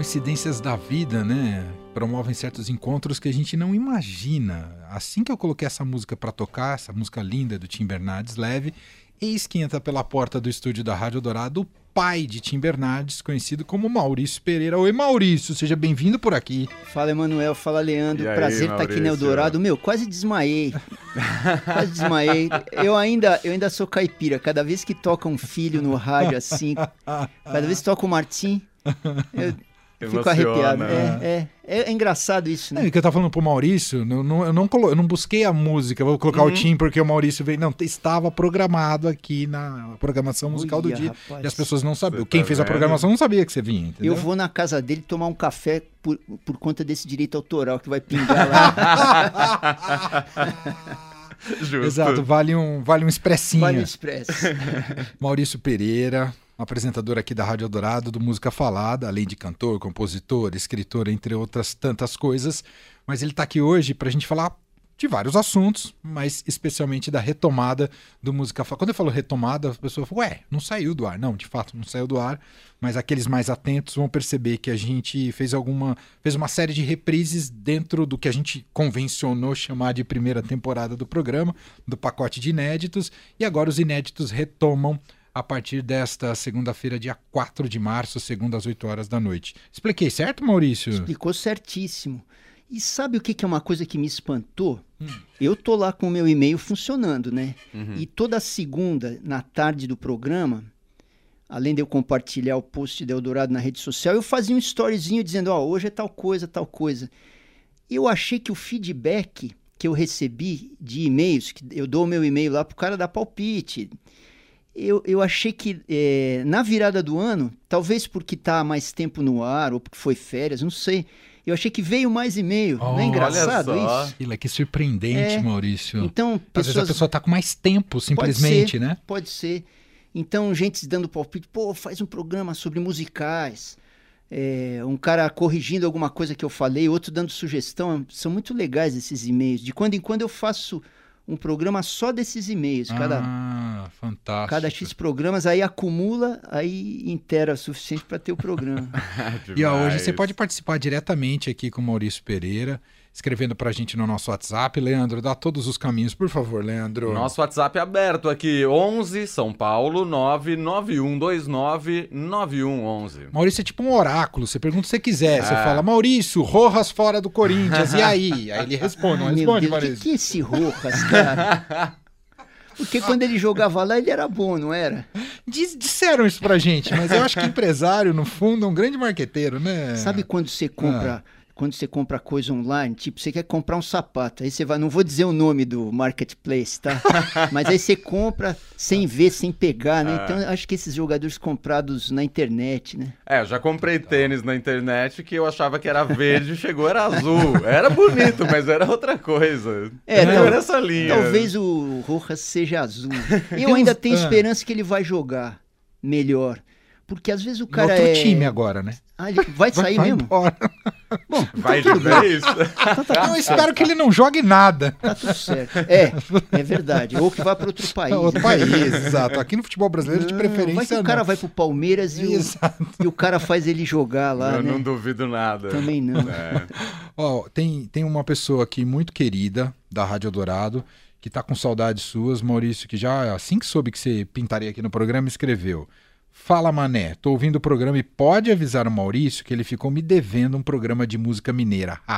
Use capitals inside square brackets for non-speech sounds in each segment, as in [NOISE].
Coincidências da vida, né? Promovem certos encontros que a gente não imagina. Assim que eu coloquei essa música para tocar, essa música linda do Tim Bernardes Leve, eis que entra pela porta do estúdio da Rádio Dourado o pai de Tim Bernardes, conhecido como Maurício Pereira. Oi, Maurício, seja bem-vindo por aqui. Fala, Emanuel. Fala, Leandro. E aí, Prazer estar aqui no Maurício? Eldorado. Meu, quase desmaiei. quase desmaiei. Eu ainda, eu ainda sou caipira. Cada vez que toca um filho no rádio assim, cada vez que toca o Martim, eu fico arrepiado. né? É, é, é engraçado isso, É, né? o que eu tava falando pro Maurício, não, não- eu, não colo- eu não busquei a música, vou colocar Uhum. o Tim porque o Maurício veio. Não, estava programado aqui na programação musical do dia. rapaz. E as pessoas não sabiam. Quem tá fez a programação não sabia que você vinha, entendeu? Eu vou na casa dele tomar um café por, por conta desse direito autoral que vai pingar lá. [LAUGHS] Justo. Exato, vale um, vale um expressinho. Vale o Expresso. [LAUGHS] Maurício Pereira, apresentador aqui da Rádio Eldorado do Música Falada, além de cantor, compositor, escritor, entre outras tantas coisas. Mas ele está aqui hoje para a gente falar de vários assuntos, mas especialmente da retomada do Música Falada. Quando eu falo retomada, a pessoa fala, ué, não saiu do ar. Não, de fato, não saiu do ar, mas aqueles mais atentos vão perceber que a gente fez alguma, fez uma série de reprises dentro do que a gente convencionou chamar de primeira temporada do programa, do pacote de inéditos, e agora os inéditos retomam a partir desta segunda-feira, dia 4 de março, segunda às 8 horas da noite. Expliquei certo, Maurício? Explicou certíssimo. E sabe o que que é uma coisa que me espantou? Eu tô lá com o meu e-mail funcionando, né? E toda segunda, na tarde do programa, além de eu compartilhar o post de Eldorado na rede social, eu fazia um storyzinho dizendo, ó, hoje é tal coisa, tal coisa. Eu achei que o feedback que eu recebi de e-mails, que eu dou o meu e-mail lá pro cara dar palpite, eu, eu achei que eh, na virada do ano, talvez porque tá mais tempo no ar ou porque foi férias, não sei. Eu achei que veio mais e-mail. não Olha é engraçado só. isso? Aquilo, que surpreendente, É, Maurício. Então, Às vezes a pessoas pessoa tá com mais tempo, simplesmente, ser. né? Pode ser. Então, gente dando palpite, pô, faz um programa sobre musicais. É, um cara corrigindo alguma coisa que eu falei, outro dando sugestão. São muito legais esses e-mails. De quando em quando eu faço um programa só desses e-mails. Cada, Ah, fantástico. cada X programas, aí acumula, aí inteira o suficiente para ter o programa. [LAUGHS] E ó, hoje você pode participar diretamente aqui com o Maurício Pereira, escrevendo pra gente no nosso WhatsApp. Leandro, dá todos os caminhos, por favor, Leandro. Nosso WhatsApp é aberto aqui, 11 São Paulo 991299111. Maurício é tipo um oráculo. Você pergunta o que você quiser. Você Ah. fala, Maurício, Rojas fora do Corinthians. E aí? [LAUGHS] Aí ele responde, não responde, Deus, o que, Maurício? que é esse Rojas, cara? [LAUGHS] Porque quando ele jogava lá, ele era bom, não era? Diz- disseram isso pra gente, mas eu acho que empresário, no fundo, é um grande marqueteiro, né? Sabe quando você compra, quando você compra coisa online, tipo, você quer comprar um sapato, aí você vai, não vou dizer o nome do marketplace, tá? [LAUGHS] Mas aí você compra sem ver, sem pegar, né? Então eu acho que esses jogadores comprados na internet, né? É, eu já comprei tênis na internet que eu achava que era verde, chegou era azul. Era bonito, mas era outra coisa. É, Não era essa linha. Talvez o Rojas seja azul. [LAUGHS] Eu ainda tenho esperança que ele vai jogar melhor. Porque às vezes o cara outro é... time agora, né? Ah, ele vai sair vai mesmo? embora. Bom, Vai de vez. então tá Eu tudo espero que ele não jogue nada. Tá tudo certo. É, é verdade. Ou que vá para outro país. Outro né? país, exato. Aqui no futebol brasileiro, de Não, preferência, que o não. cara vai pro Palmeiras e o, e o cara faz ele jogar lá, eu né? não duvido nada. Também não. É. Ó, tem, tem uma pessoa aqui muito querida da Rádio Dourado que tá com saudades suas, Maurício, que já assim que soube que você pintaria aqui no programa, escreveu. Fala, mané, tô ouvindo o programa e pode avisar o Maurício que ele ficou me devendo um programa de música mineira. [LAUGHS]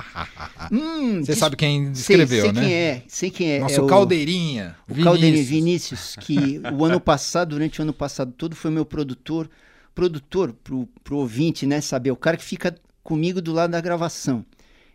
Hum, Você sabe quem sei, escreveu, sei né? quem é, sei quem é. Nosso é o, Caldeirinha. o Vinícius. Vinícius, que o ano [LAUGHS] passado, durante o ano passado todo, foi meu produtor. Produtor, pro, pro ouvinte, né, saber, o cara que fica comigo do lado da gravação.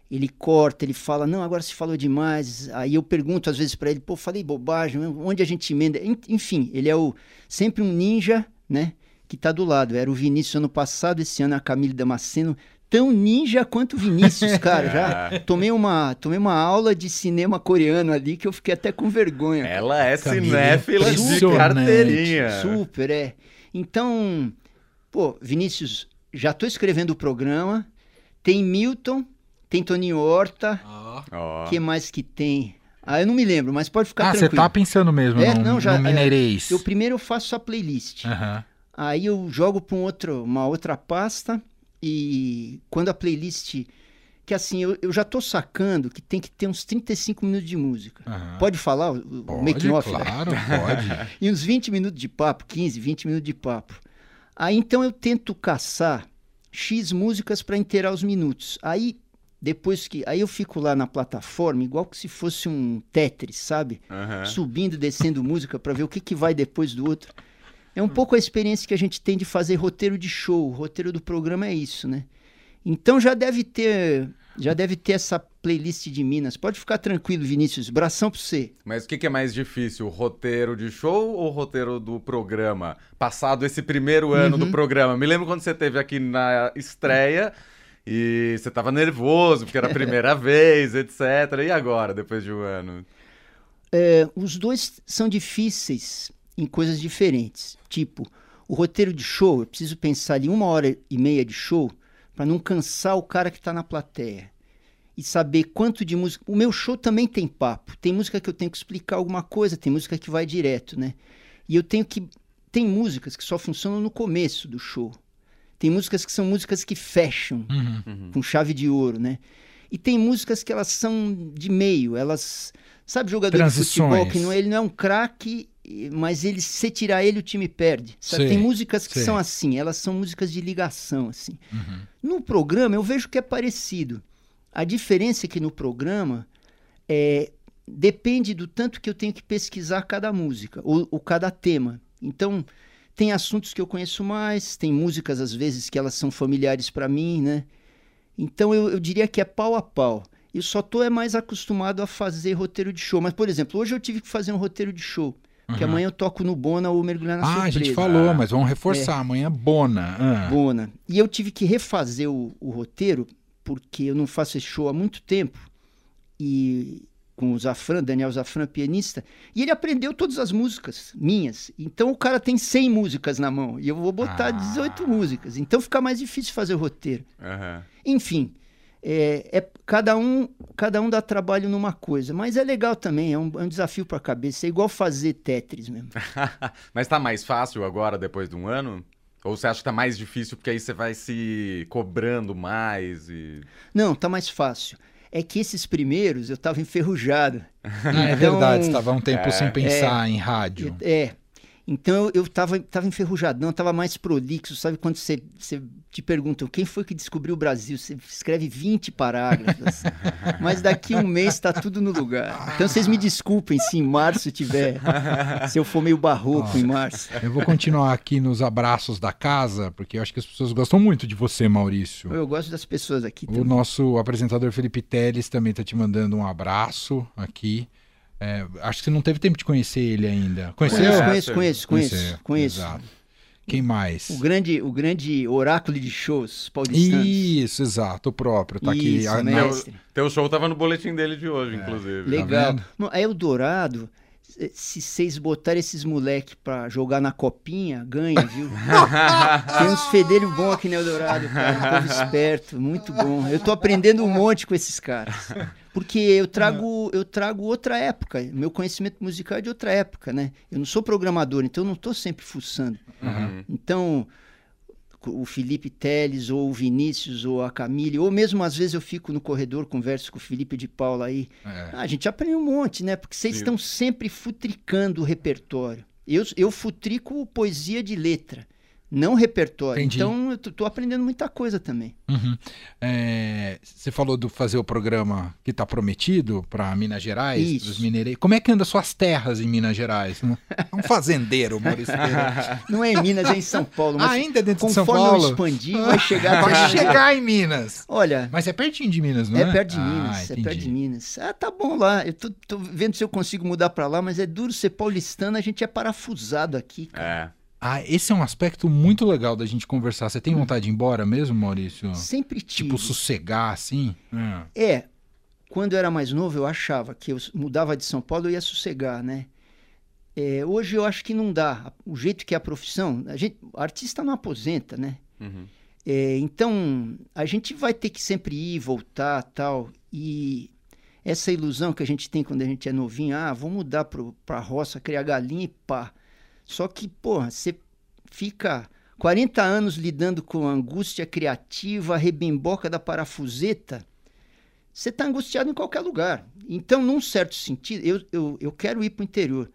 Ele corta, ele fala, não, agora se falou demais. Aí eu pergunto às vezes pra ele, pô, falei bobagem, onde a gente emenda? En- Enfim, ele é o sempre um ninja, né, que tá do lado. Era o Vinícius ano passado, esse ano é a Camille Damasceno. Tão ninja quanto o Vinícius, [LAUGHS] cara. Já tomei uma, tomei uma aula de cinema coreano ali que eu fiquei até com vergonha. Ela é Camila, cinéfila de carteirinha. Super, é. Então, pô, Vinícius, já tô escrevendo o programa. Tem Milton, tem Toninho Horta. Ó. O que mais que tem? Ah, eu não me lembro, mas pode ficar Ah, você tranquilo. tá pensando mesmo É, no, não, já- no é, Mineirês. Eu primeiro eu faço a playlist. Aham. Aí eu jogo para um outro, uma outra pasta. E quando a playlist. Que assim, eu, eu já tô sacando que tem que ter uns 35 minutos de música. Aham. Pode falar o, Pode, making off? né? claro, pode. [LAUGHS] E uns 20 minutos de papo, 15, 20 minutos de papo. Aí então eu tento caçar X músicas para inteirar os minutos. Aí depois que. Aí eu fico lá na plataforma, igual que se fosse um Tetris, sabe? Aham. Subindo e descendo música para ver o que, que vai depois do outro. É um pouco a experiência que a gente tem de fazer roteiro de show. O roteiro do programa é isso, né? Então já deve ter. Já deve ter essa playlist de Minas. Pode ficar tranquilo, Vinícius. Bração pra você. Mas o que, que é mais difícil, o roteiro de show ou o roteiro do programa? Passado esse primeiro ano Uhum. do programa. Me lembro quando você teve aqui na estreia e você tava nervoso, porque era a primeira [LAUGHS] vez, etc. E agora, depois de um ano? É, os dois são difíceis em coisas diferentes. Tipo, o roteiro de show, eu preciso pensar ali uma hora e meia de show para não cansar o cara que está na plateia. E saber quanto de música. O meu show também tem papo. Tem música que eu tenho que explicar alguma coisa, tem música que vai direto, né? E eu tenho que. Tem músicas que só funcionam no começo do show. Tem músicas que são músicas que fecham Uhum. com chave de ouro, né? E tem músicas que elas são de meio, elas. Sabe jogador de futebol que não, ele não é um craque, mas ele se tirar ele o time perde. Sei, Tem músicas que sei. são assim, elas são músicas de ligação assim. Uhum. No programa eu vejo que é parecido. A diferença é que no programa é, depende do tanto que eu tenho que pesquisar cada música ou, ou cada tema. Então tem assuntos que eu conheço mais, tem músicas às vezes que elas são familiares para mim, né? Então eu, eu diria que é pau a pau. Eu só tô é mais acostumado a fazer roteiro de show. Mas, por exemplo, hoje eu tive que fazer um roteiro de show. Que Uhum. amanhã eu toco no Bona ou mergulhar na Ah, a surpresa. gente falou, Ah. mas vamos reforçar. Amanhã, Bona. Ah. Bona. E eu tive que refazer o, o roteiro, porque eu não faço esse show há muito tempo. E com o Zafran, Daniel Zafran, pianista, e ele aprendeu todas as músicas minhas. Então o cara tem 100 músicas na mão, e eu vou botar Ah. 18 músicas. Então fica mais difícil fazer o roteiro. Aham. Enfim, é, é- cada, um, cada um dá trabalho numa coisa, mas é legal também, é um, é um desafio para a cabeça. É igual fazer Tetris mesmo. [LAUGHS] Mas tá mais fácil agora, depois de um ano? Ou você acha que tá mais difícil porque aí você vai se cobrando mais e... Não, tá mais fácil. É que esses primeiros eu tava enferrujado. [LAUGHS] Ah, é Então, verdade, você estava um tempo É. sem pensar em rádio. É. Então eu, eu tava, tava enferrujadão, tava mais prolixo, sabe? Quando você, você te perguntam quem foi que descobriu o Brasil, você escreve 20 parágrafos. assim. [LAUGHS] Mas daqui um mês tá tudo no lugar. Então vocês me desculpem se em março tiver. Se eu for meio barroco em março. Eu vou continuar aqui nos abraços da casa, porque eu acho que as pessoas gostam muito de você, Maurício. Eu gosto das pessoas aqui O também. nosso apresentador Felipe Teles também tá te mandando um abraço aqui. É, acho que você não teve tempo de conhecer ele ainda. Conheceu? Conheço, É, conheço, conheço, conheço, conheço. exato. Quem mais? O grande, o grande oráculo de shows paulistanos. Isso, exato, o próprio. Tá aqui. Isso, não, Mestre. Teu show tava no boletim dele de hoje, inclusive. Legal. é Eldorado. Se- vocês botarem esses moleque pra jogar na copinha, ganha, viu? [LAUGHS] Tem uns fedelhos bons aqui no Eldorado, cara. Um povo esperto, muito bom. Eu tô aprendendo um monte com esses caras. Porque eu trago, eu trago outra época. Meu conhecimento musical é de outra época, né? Eu não sou programador, então eu não tô sempre fuçando. Uhum. Então, o Felipe Teles, ou o Vinícius, ou a Camille, ou mesmo às vezes eu fico no corredor, converso com o Felipe de Paula aí. É. Ah, a gente aprende um monte, né? Porque vocês estão sempre futricando o repertório. Eu, eu futrico poesia de letra, não repertório. Entendi. Então eu tô, tô aprendendo muita coisa também. Uhum. É, você falou do fazer o programa que está prometido para Minas Gerais, Isso. dos mineiros. Como é que anda suas terras em Minas Gerais? né? É um fazendeiro, [LAUGHS] Maurício. Não é em Minas, é em São Paulo. Mas Ah, ainda dentro de São conforme eu Paulo? expandir, vai chegar [LAUGHS] Vai Minas. chegar em Minas. Olha, Mas é pertinho de Minas, não é? É perto de Ah, Minas, é perto de Minas. Ah, tá bom lá. Eu tô, tô vendo se eu consigo mudar pra lá, mas é duro ser paulistano, a gente é parafusado aqui, cara. É. Ah, esse é um aspecto muito legal da gente conversar. Você tem vontade de ir embora mesmo, Maurício? Sempre tive. Tipo, sossegar assim? Ah. É, quando eu era mais novo, eu achava que eu mudava de São Paulo, eu ia sossegar, né? É, hoje eu acho que não dá. O jeito que é a profissão, a gente, o artista não aposenta, né? Uhum. É, então, a gente vai ter que sempre ir, voltar, tal. E essa ilusão que a gente tem quando a gente é novinho, ah, vou mudar pro, pra roça, criar galinha e pá. Só que, porra, você fica 40 anos lidando com a angústia criativa, a rebimboca da parafuseta, você está angustiado em qualquer lugar. Então, num certo sentido, eu, eu, eu quero ir para o interior.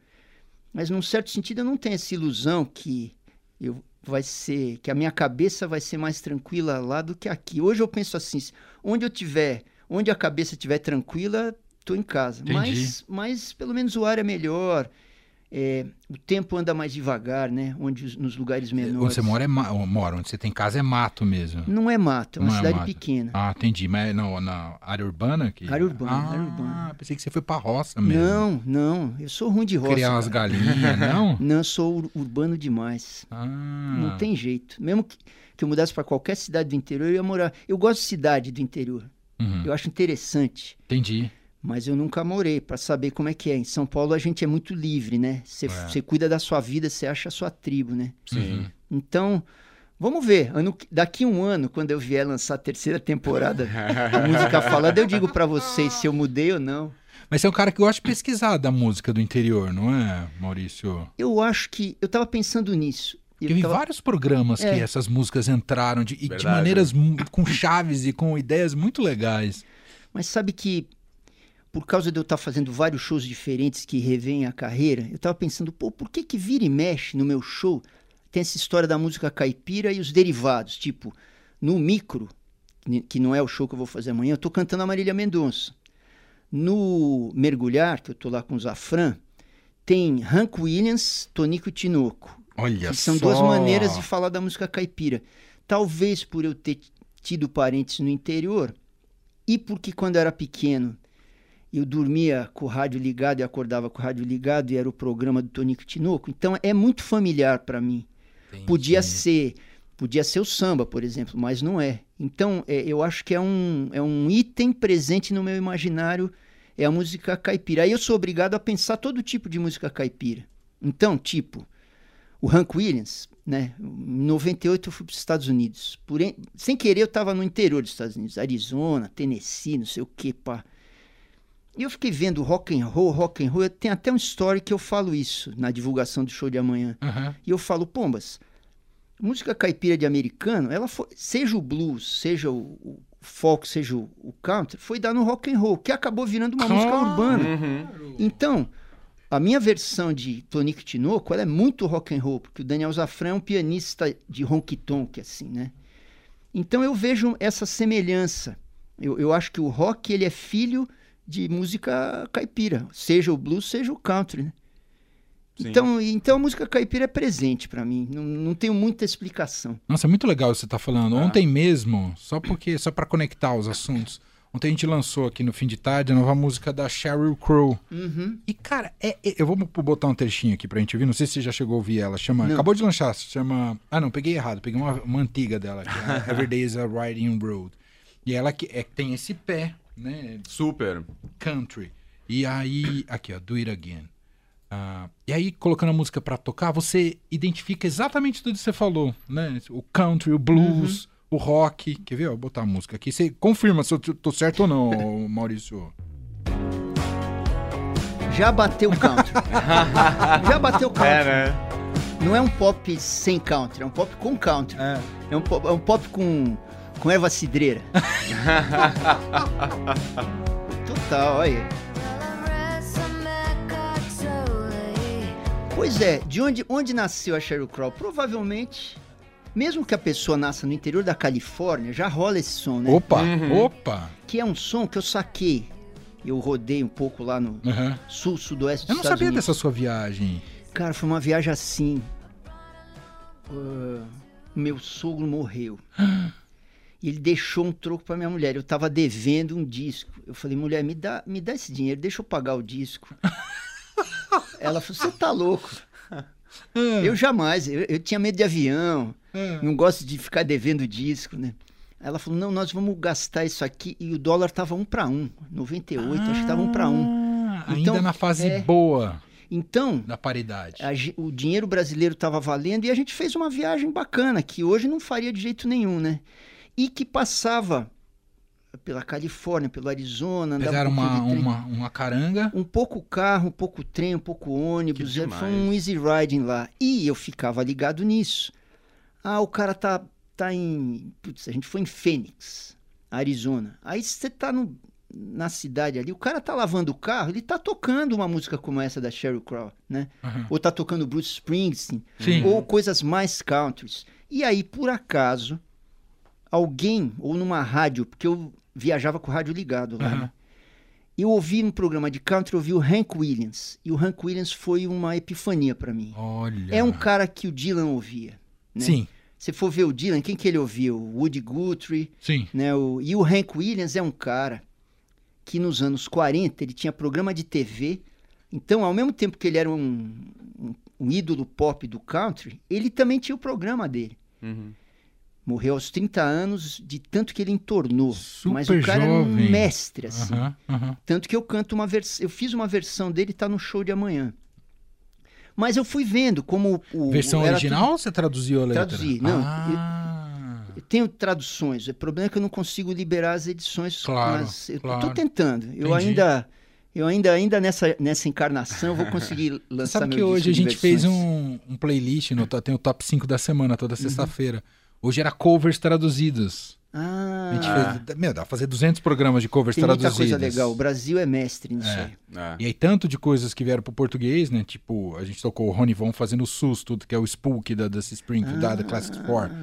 Mas num certo sentido eu não tenho essa ilusão que eu vai ser que a minha cabeça vai ser mais tranquila lá do que aqui. Hoje eu penso assim, onde eu tiver, onde a cabeça estiver tranquila, estou em casa. Mas, mas pelo menos o ar é melhor. É, o tempo anda mais devagar, né? Onde nos lugares menores. Onde você mora é mora, onde você tem casa é mato mesmo. Não é mato, é uma não é cidade é pequena. Ah, entendi. Mas não, na área urbana que. Área urbana, ah, área urbana. Pensei que você foi pra roça mesmo. Não, não. Eu sou ruim de roça. Criar umas galinhas, [LAUGHS] não? Não, sou urbano demais. Ah. Não tem jeito. Mesmo que, que eu mudasse para qualquer cidade do interior, eu ia morar. Eu gosto de cidade do interior. Uhum. Eu acho interessante. Entendi mas eu nunca morei para saber como é que é. Em São Paulo a gente é muito livre, né? Você é. cuida da sua vida, você acha a sua tribo, né? Sim. Então, vamos ver. Ano, daqui um ano, quando eu vier lançar a terceira temporada da Música Falada, eu digo para vocês se eu mudei ou não. Mas você é um cara que gosta de pesquisar da música do interior, não é, Maurício? Eu acho que. Eu tava pensando nisso. Vi tava... vários programas é. que essas músicas entraram de, de maneiras com chaves e com ideias muito legais. Mas sabe que por causa de eu estar fazendo vários shows diferentes que revêm a carreira, eu estava pensando, pô, por que que vira e mexe no meu show tem essa história da música caipira e os derivados, tipo, no micro, que não é o show que eu vou fazer amanhã, eu estou cantando a Marília Mendonça. No Mergulhar, que eu estou lá com o Zafran, tem Hank Williams, Tonico e Tinoco. Olha que são só. duas maneiras de falar da música caipira. Talvez por eu ter tido parentes no interior e porque quando eu era pequeno eu dormia com o rádio ligado e acordava com o rádio ligado e era o programa do Tonico Tinoco. Então é muito familiar para mim. Entendi. Podia ser, podia ser o samba, por exemplo, mas não é. Então é, eu acho que é um, é um item presente no meu imaginário é a música caipira. Aí eu sou obrigado a pensar todo tipo de música caipira. Então, tipo, o Hank Williams, né? Em 98 eu fui para os Estados Unidos. Por, sem querer eu estava no interior dos Estados Unidos, Arizona, Tennessee, não sei o que, pá. E eu fiquei vendo rock and roll, rock and roll. Tem até um story que eu falo isso na divulgação do show de amanhã. Uhum. E eu falo, pombas, música caipira de americano, ela foi, seja o blues, seja o, o folk, seja o, o, country, foi dar no rock and roll, que acabou virando uma música urbana. Uhum. Então, a minha versão de Tonico Tinoco, ela é muito rock and roll, porque o Daniel Zafran é um pianista de honky tonk, assim, né? Então eu vejo essa semelhança. Eu, eu acho que o rock ele é filho de música caipira, seja o blues, seja o country, né? Então, então a música caipira é presente para mim, não, não tenho muita explicação. Nossa, é muito legal você tá falando. Ah. Ontem mesmo, só porque só para conectar os assuntos, ontem a gente lançou aqui no fim de tarde a nova música da Sheryl Crow. Uhum. E cara, é, é, eu vou botar um trechinho aqui pra gente ouvir, não sei se você já chegou a ouvir ela, chama, não. acabou de lançar, chama, ah não, peguei errado, peguei uma, uma antiga dela, que é [LAUGHS] Every Day is a Riding Road. E ela que é, tem esse pé né? Super. Country. E aí, aqui, ó, Do It Again. Uh, e aí, colocando a música para tocar, você identifica exatamente tudo que você falou, né? O country, o blues, uhum. o rock. Quer ver? Vou botar a música aqui. Você confirma se eu tô certo ou não, [LAUGHS] Maurício. Já bateu o country. [LAUGHS] Já bateu o country. É, né? Não é um pop sem country, é um pop com country. É, é, um, pop, é um pop com com erva cidreira. [LAUGHS] Total, olha. Pois é, de onde, onde nasceu a Sheryl Crow? Provavelmente, mesmo que a pessoa nasça no interior da Califórnia, já rola esse som, né? Opa, uhum. opa! Que é um som que eu saquei. Eu rodei um pouco lá no uhum. sul, sudoeste dos Eu não Estados sabia Unidos. dessa sua viagem. Cara, foi uma viagem assim. Uh, meu sogro morreu. [GASPS] E ele deixou um troco para minha mulher. Eu estava devendo um disco. Eu falei, mulher, me dá, me dá esse dinheiro, deixa eu pagar o disco. [LAUGHS] Ela falou, você tá louco. É. Eu jamais, eu, eu, tinha medo de avião, é. não gosto de ficar devendo disco, né? Ela falou, não, nós vamos gastar isso aqui. E o dólar tava um para um, 98, ah, acho que tava um para um. Então, ainda na fase é, boa. Então, da paridade. A, o dinheiro brasileiro estava valendo e a gente fez uma viagem bacana, que hoje não faria de jeito nenhum, né? E que passava pela Califórnia, pelo Arizona. Pegaram um uma, uma, uma caranga? Um pouco carro, um pouco trem, um pouco ônibus. Foi um easy riding lá. E eu ficava ligado nisso. Ah, o cara tá, tá em. Putz, a gente foi em Phoenix, Arizona. Aí você tá no, na cidade ali, o cara tá lavando o carro, ele tá tocando uma música como essa da Sheryl Crow, né? Aham. Ou tá tocando Bruce Springsteen, Sim. ou coisas mais countries. E aí, por acaso, alguém, ou numa rádio, porque eu viajava com o rádio ligado lá, Aham. né? Eu ouvi no programa de country, eu ouvi o Hank Williams. E o Hank Williams foi uma epifania pra mim. Olha. É um cara que o Dylan ouvia. Né? Sim, Se for ver o Dylan, quem que ele ouvia? O Woody Guthrie, sim. né? O... E o Hank Williams é um cara que nos anos 40 ele tinha programa de TV. Então, ao mesmo tempo que ele era um, um, um ídolo pop do country, ele também tinha o programa dele. Uhum. Morreu aos 30 anos de tanto que ele entornou. Super Mas o cara era jovem. um mestre, assim. Aham, aham. Tanto que eu canto uma versão. Eu fiz uma versão dele, tá no show de amanhã. Mas eu fui vendo como o. Versão era original ou você traduziu a letra? Traduzi, não. Ah, tudo- Eu tenho traduções. O problema é que eu não consigo liberar as edições. Claro, mas eu claro. tô tentando. Eu Entendi. ainda. Eu ainda, ainda nessa, nessa encarnação eu vou conseguir [LAUGHS] lançar sabe meu que hoje a gente fez um, um playlist, no, tem o top 5 da semana, Uhum. toda sexta-feira. Hoje era covers traduzidos. Ah, A gente fez, meu, dá pra fazer 200 programas de covers tem muita coisa legal. O Brasil é mestre nisso É. aí. É. E aí, tanto de coisas que vieram pro português, né? Tipo, a gente tocou o Ronnie Von fazendo o Susto, que é o Spook da Dusty Springfield, da, da Classics 4.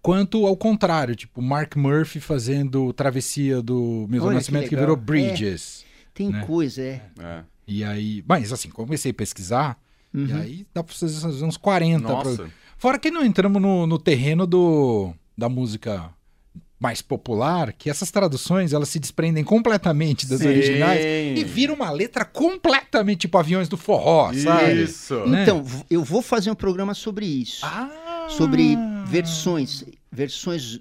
Quanto ao contrário, tipo, Mark Murphy fazendo Travessia do que Nascimento, que, legal. virou Bridges. Tem Né? coisa, é. É. E aí, mas assim, comecei a pesquisar, e Uhum. aí dá pra fazer uns 40. Nossa. pro- Fora que não entramos no, no terreno do, da música mais popular, que essas traduções elas se desprendem completamente das Sim. originais e viram uma letra completamente tipo aviões do forró, sabe? Isso. Né? Então, eu vou fazer um programa sobre isso. Ah! sobre versões, versões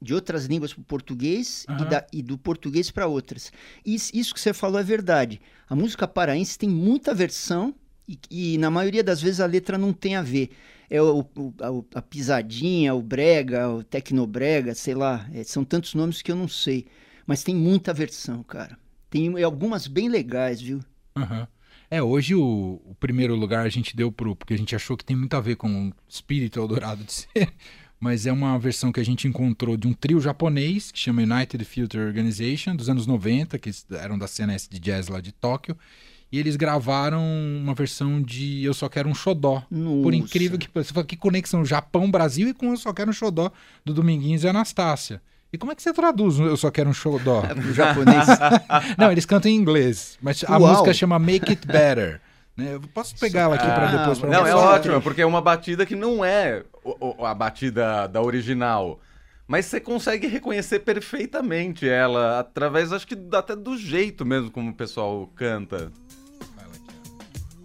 de outras línguas para o português e, Aham. da- e do português para outras. Isso, isso que você falou é verdade. A música paraense tem muita versão e, e na maioria das vezes a letra não tem a ver. É o, o- a, pisadinha, o brega, o tecnobrega, sei lá. é, são tantos nomes que eu não sei. Mas tem muita versão, cara. Tem algumas bem legais, viu? Aham. É, hoje o, o primeiro lugar a gente deu pro. Porque a gente achou que tem muito a ver com o espírito Eldorado de [LAUGHS] ser. Mas é uma versão que a gente encontrou de um trio japonês que chama United Filter Organization, dos anos 90, que eram da CNS de jazz lá de Tóquio. E eles gravaram uma versão de Eu Só Quero um Xodó. Por Nossa. incrível que você fala, que conexão Japão-Brasil e com Eu Só Quero um Xodó do Dominguinhos e Anastácia. E como é que você traduz Eu Só Quero um Xodó? [LAUGHS] O japonês. [LAUGHS] Não, eles cantam em inglês, mas a Uau. música chama Make It Better. né? Eu posso pegar ela aqui Ah, depois pra Não, é ótimo, porque é uma batida que não é a batida da original. Mas você consegue reconhecer perfeitamente ela, através, acho que até do jeito mesmo como o pessoal canta.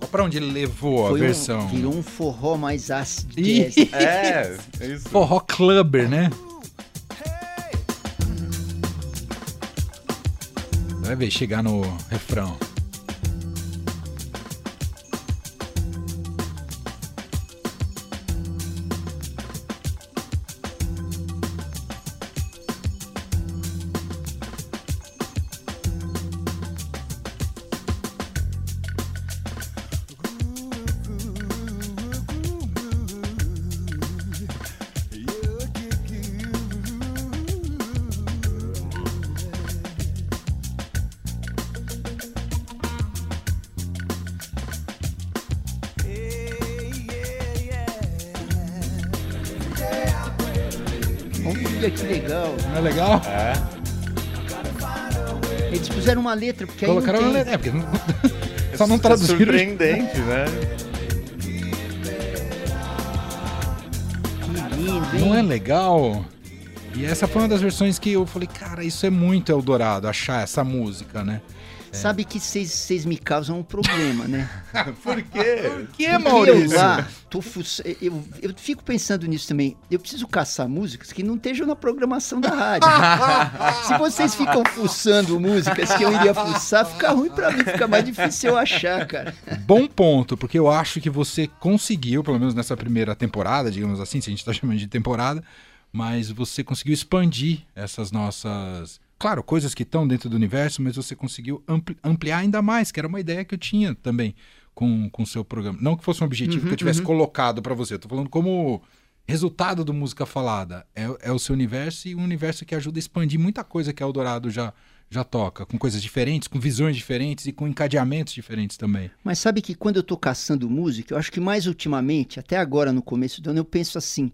Olha pra onde ele levou a Foi um- versão. virou um forró mais ácido. [LAUGHS] É, é isso. Forró Clubber, né? Vai ver, chegar no refrão. Uma letra, porque aí Colocaram não na tem... letra. É, porque não- [LAUGHS] só não É traduziram. surpreendente, né? Que lindo, hein? Não é legal? E essa foi uma das versões que eu falei, cara, isso é muito Eldorado, achar essa música, né? Sabe que vocês me causam um problema, né? [LAUGHS] Por quê? Que Porque eu lá, tô fuç- eu, eu fico pensando nisso também. Eu preciso caçar músicas que não estejam na programação da rádio. [LAUGHS] Se vocês ficam fuçando músicas que eu iria fuçar, fica ruim pra mim, fica mais difícil eu achar, cara. Bom ponto, porque eu acho que você conseguiu, pelo menos nessa primeira temporada, digamos assim, se a gente tá chamando de temporada, mas você conseguiu expandir essas nossas. Claro, coisas que estão dentro do universo, mas você conseguiu ampli- ampliar ainda mais, que era uma ideia que eu tinha também com o seu programa. Não que fosse um objetivo Uhum, que eu tivesse uhum. colocado pra você, eu tô falando como resultado do Música Falada. É, é o seu universo e um universo que ajuda a expandir muita coisa que a Eldorado já, já toca, com coisas diferentes, com visões diferentes e com encadeamentos diferentes também. Mas sabe que quando eu tô caçando música, eu acho que mais ultimamente, até agora no começo do ano, eu penso assim,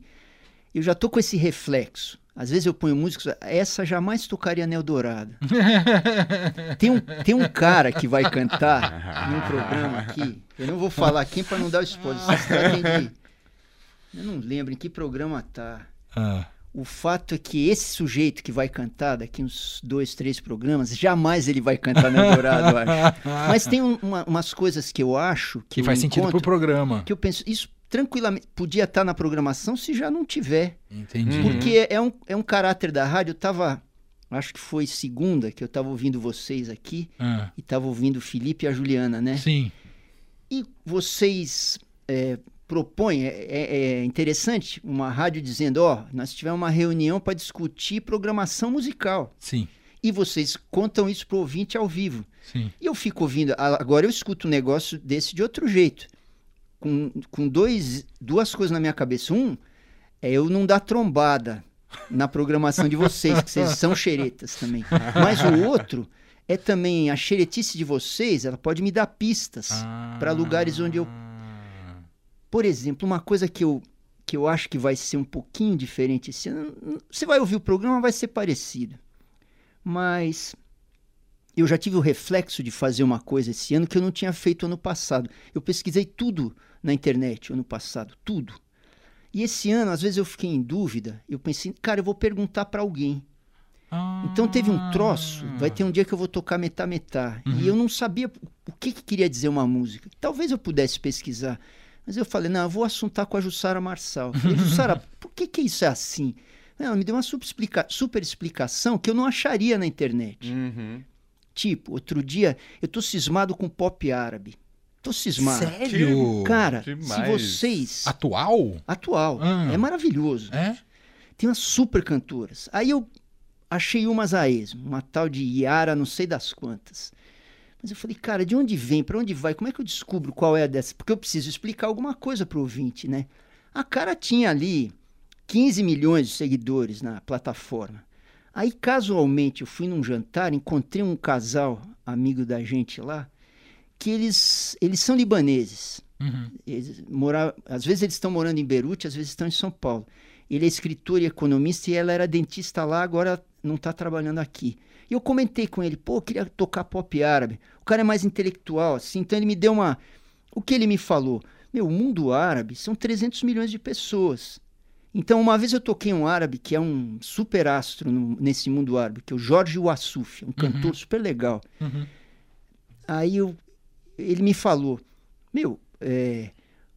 eu já tô com esse reflexo. Às vezes eu ponho músicas, essa jamais tocaria Neo Dourado. [LAUGHS] tem, um, tem um cara que vai cantar num programa aqui, eu não vou falar quem para não dar o spoiler, vocês tratem de... Eu não lembro em que programa tá. Ah. O fato é que esse sujeito que vai cantar daqui uns dois, três programas, jamais ele vai cantar no Dourado, eu acho. [LAUGHS] Mas tem um- uma- umas coisas que eu acho que, Que faz sentido pro programa. que eu penso, isso tranquilamente podia estar na programação se já não tiver. Entendi. Porque é um, é um caráter da rádio. Eu tava, acho que foi segunda que eu tava ouvindo vocês aqui Ah, e tava ouvindo o Felipe e a Juliana, né? Sim. E vocês é, propõem, é, é- é interessante, uma rádio dizendo, ó, nós tivemos uma reunião para discutir programação musical. Sim. E vocês contam isso pro ouvinte ao vivo. Sim. E eu fico ouvindo, agora eu escuto um negócio desse de outro jeito. Com, com dois, duas coisas na minha cabeça. Um, é eu não dar trombada na programação de vocês, que vocês são xeretas também. Mas o outro é também a xeretice de vocês, ela pode me dar pistas. Pra lugares onde eu- Por exemplo, uma coisa que eu, que eu acho que vai ser um pouquinho diferente esse ano. Você vai ouvir o programa, vai ser parecido. Mas eu já tive o reflexo de fazer uma coisa esse ano que eu não tinha feito ano passado. Eu pesquisei tudo na internet ano passado, tudo. E esse ano, às vezes eu fiquei em dúvida. Eu pensei, cara, eu vou perguntar para alguém. Ah. Então teve um troço, vai ter um dia que eu vou tocar metá metá. Uhum. E eu não sabia o que, que queria dizer uma música. Talvez eu pudesse pesquisar. Mas eu falei, não, eu vou assuntar com a Jussara Marçal. Eu falei, [LAUGHS] Jussara, por que, que isso é assim? Ela me deu uma super, explica- super explicação que eu não acharia na internet. Uhum. Tipo, outro dia, eu tô cismado com pop árabe. Tô cismado. Sério? Cara, se vocês. Atual? Atual. Ah. É maravilhoso. É? Tem umas super cantoras. Aí eu achei umas a esmo, uma tal de Yara, não sei das quantas. Mas eu falei, cara, de onde vem? Pra onde vai? Como é que eu descubro qual é a dessa? Porque eu preciso explicar alguma coisa pro ouvinte, né? A cara tinha ali 15 milhões de seguidores na plataforma. Aí, casualmente, eu fui num jantar, encontrei um casal amigo da gente lá, que eles, eles são libaneses. Uhum. Eles. Às vezes eles estão morando em Beirute, às vezes estão em São Paulo. Ele é escritor e economista e ela era dentista lá, agora não está trabalhando aqui. E eu comentei com ele, pô, eu queria tocar pop árabe. O cara é mais intelectual, assim, então ele me deu uma. O que ele me falou? Meu, o mundo árabe são 300 milhões de pessoas. Então, uma vez eu toquei um árabe que é um super astro no- nesse mundo árabe, que é o Jorge Wassouf, um cantor super legal. Uhum. Aí eu, ele me falou, meu, é,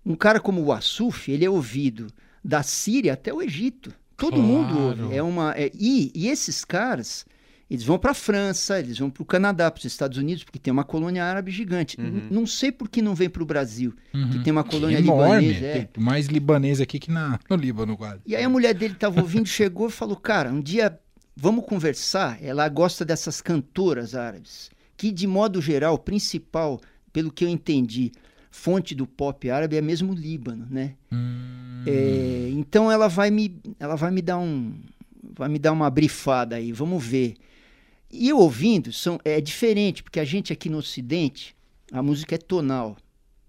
um cara como o Assuf, ele é ouvido da Síria até o Egito. Todo Claro. mundo ouve. É uma, é- e, e esses caras, eles vão para a França, eles vão para o Canadá, para os Estados Unidos, porque tem uma colônia árabe gigante. N- Não sei por que não vem para o Brasil, que tem uma colônia Enorme. libanesa. é. Tem mais libanês aqui que na, no Líbano, quase. E aí a mulher dele estava ouvindo, [LAUGHS] chegou e falou: Cara, um dia vamos conversar. Ela gosta dessas cantoras árabes, que de modo geral, principal, pelo que eu entendi, fonte do pop árabe é mesmo o Líbano, né? Hum. É, então ela vai me, ela vai me dar um, vai me dar uma brifada aí. Vamos ver. E eu ouvindo são, é diferente porque a gente aqui no Ocidente a música é tonal.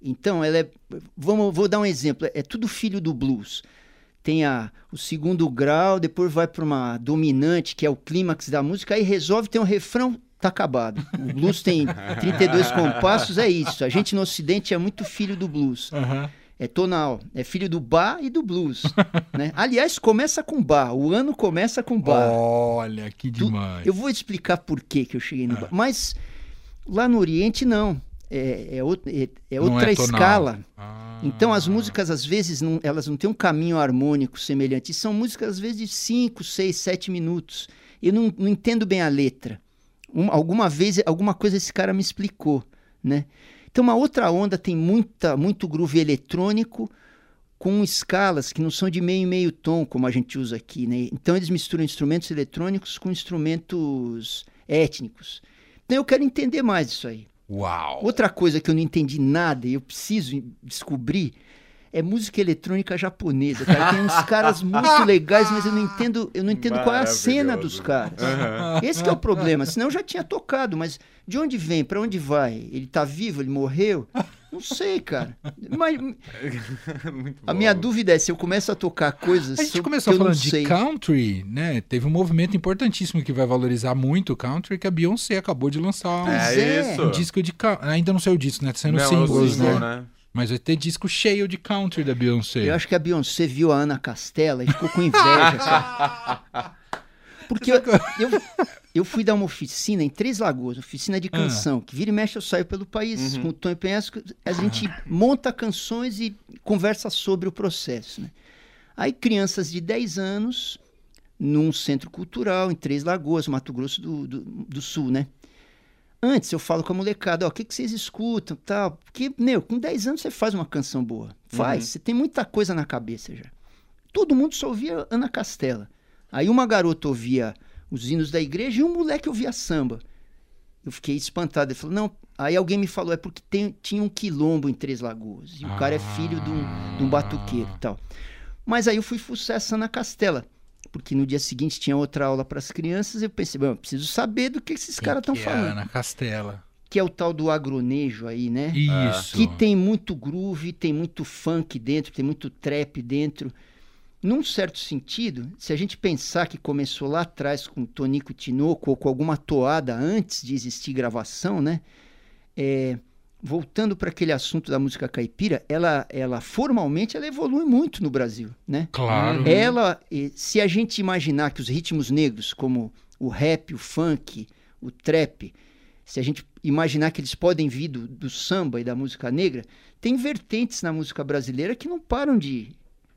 Então ela é, vamos, vou dar um exemplo. É tudo filho do blues tem a, o segundo grau, depois vai para uma dominante, que é o clímax da música, aí resolve ter um refrão, tá acabado. O blues tem [LAUGHS] 32 compassos, é isso. A gente no ocidente é muito filho do blues. Aham. É tonal, é filho do bar e do blues, [LAUGHS] né? Aliás, começa com bar, o ano começa com bar. Olha, que Tu- demais. Eu vou explicar por que eu cheguei no bar. Mas lá no Oriente não. É, é, é- é Não outra é tonal. escala. Ah. Então as músicas às vezes não, elas não têm um caminho harmônico semelhante. E são músicas às vezes de 5, 6, 7 minutos. Eu não, não entendo bem a letra. Um- alguma vez, alguma coisa esse cara me explicou, né? Então uma outra onda tem muita, muito groove eletrônico com escalas que não são de meio e meio tom, como a gente usa aqui, né? Então eles misturam instrumentos eletrônicos com instrumentos étnicos. Então eu quero entender mais isso aí. Uau. Outra coisa que eu não entendi nada e eu preciso descobrir é música eletrônica japonesa, cara. Tem uns caras muito legais, mas eu não entendo, eu não entendo qual é a cena dos caras. Uhum. Esse é o problema. Senão eu já tinha tocado, mas de onde vem? Para onde vai? Ele tá vivo? Ele morreu? Não sei, cara. Mas [LAUGHS] a minha dúvida é se eu começo a tocar coisas. A gente começou falando de country, né? Teve um movimento importantíssimo que vai valorizar muito o country, que a Beyoncé acabou de lançar um, é, um disco de ainda não saiu o disco, né? Tá saindo singles, né? né? Mas vai ter disco cheio de country da Beyoncé. Eu acho que a Beyoncé viu a Ana Castela e ficou com inveja, [LAUGHS] cara. Porque eu, eu, eu, fui dar uma oficina em Três Lagoas, oficina de ah. canção, ah. que vira e mexe eu saio pelo país uhum. com o Tony Penhasco, a gente ah. monta canções e conversa sobre o processo, né? Aí crianças de 10 anos, num centro cultural em Três Lagoas, Mato Grosso do, do, do Sul, né? Antes eu falo com a molecada, ó, o que, que vocês escutam, tal. Porque, meu, com 10 anos você faz uma canção boa. Faz, uhum. você tem muita coisa na cabeça já. Todo mundo só ouvia Ana Castela. Aí uma garota ouvia os hinos da igreja e um moleque ouvia samba. Eu fiquei espantado. Ele falou, não. Aí alguém me falou, é porque tem, tinha um quilombo em Três Lagoas. E o ah. cara é filho de um, de um batuqueiro e tal. Mas aí eu fui fuçar essa Ana Castela. Porque no dia seguinte tinha outra aula para as crianças. Eu pensei, bom, eu preciso saber do que esses caras estão é falando. Ana Castela. Que é o tal do agronejo aí, né? Isso. Que tem muito groove, tem muito funk dentro, tem muito trap dentro. Num certo sentido, se a gente pensar que começou lá atrás com Tonico Tinoco ou com alguma toada antes de existir gravação, né? É, voltando para aquele assunto da música caipira, ela, ela formalmente ela evolui muito no Brasil, né? Claro. Ela, se a gente imaginar que os ritmos negros, como o rap, o funk, o trap, se a gente imaginar que eles podem vir do, do samba e da música negra, tem vertentes na música brasileira que não param de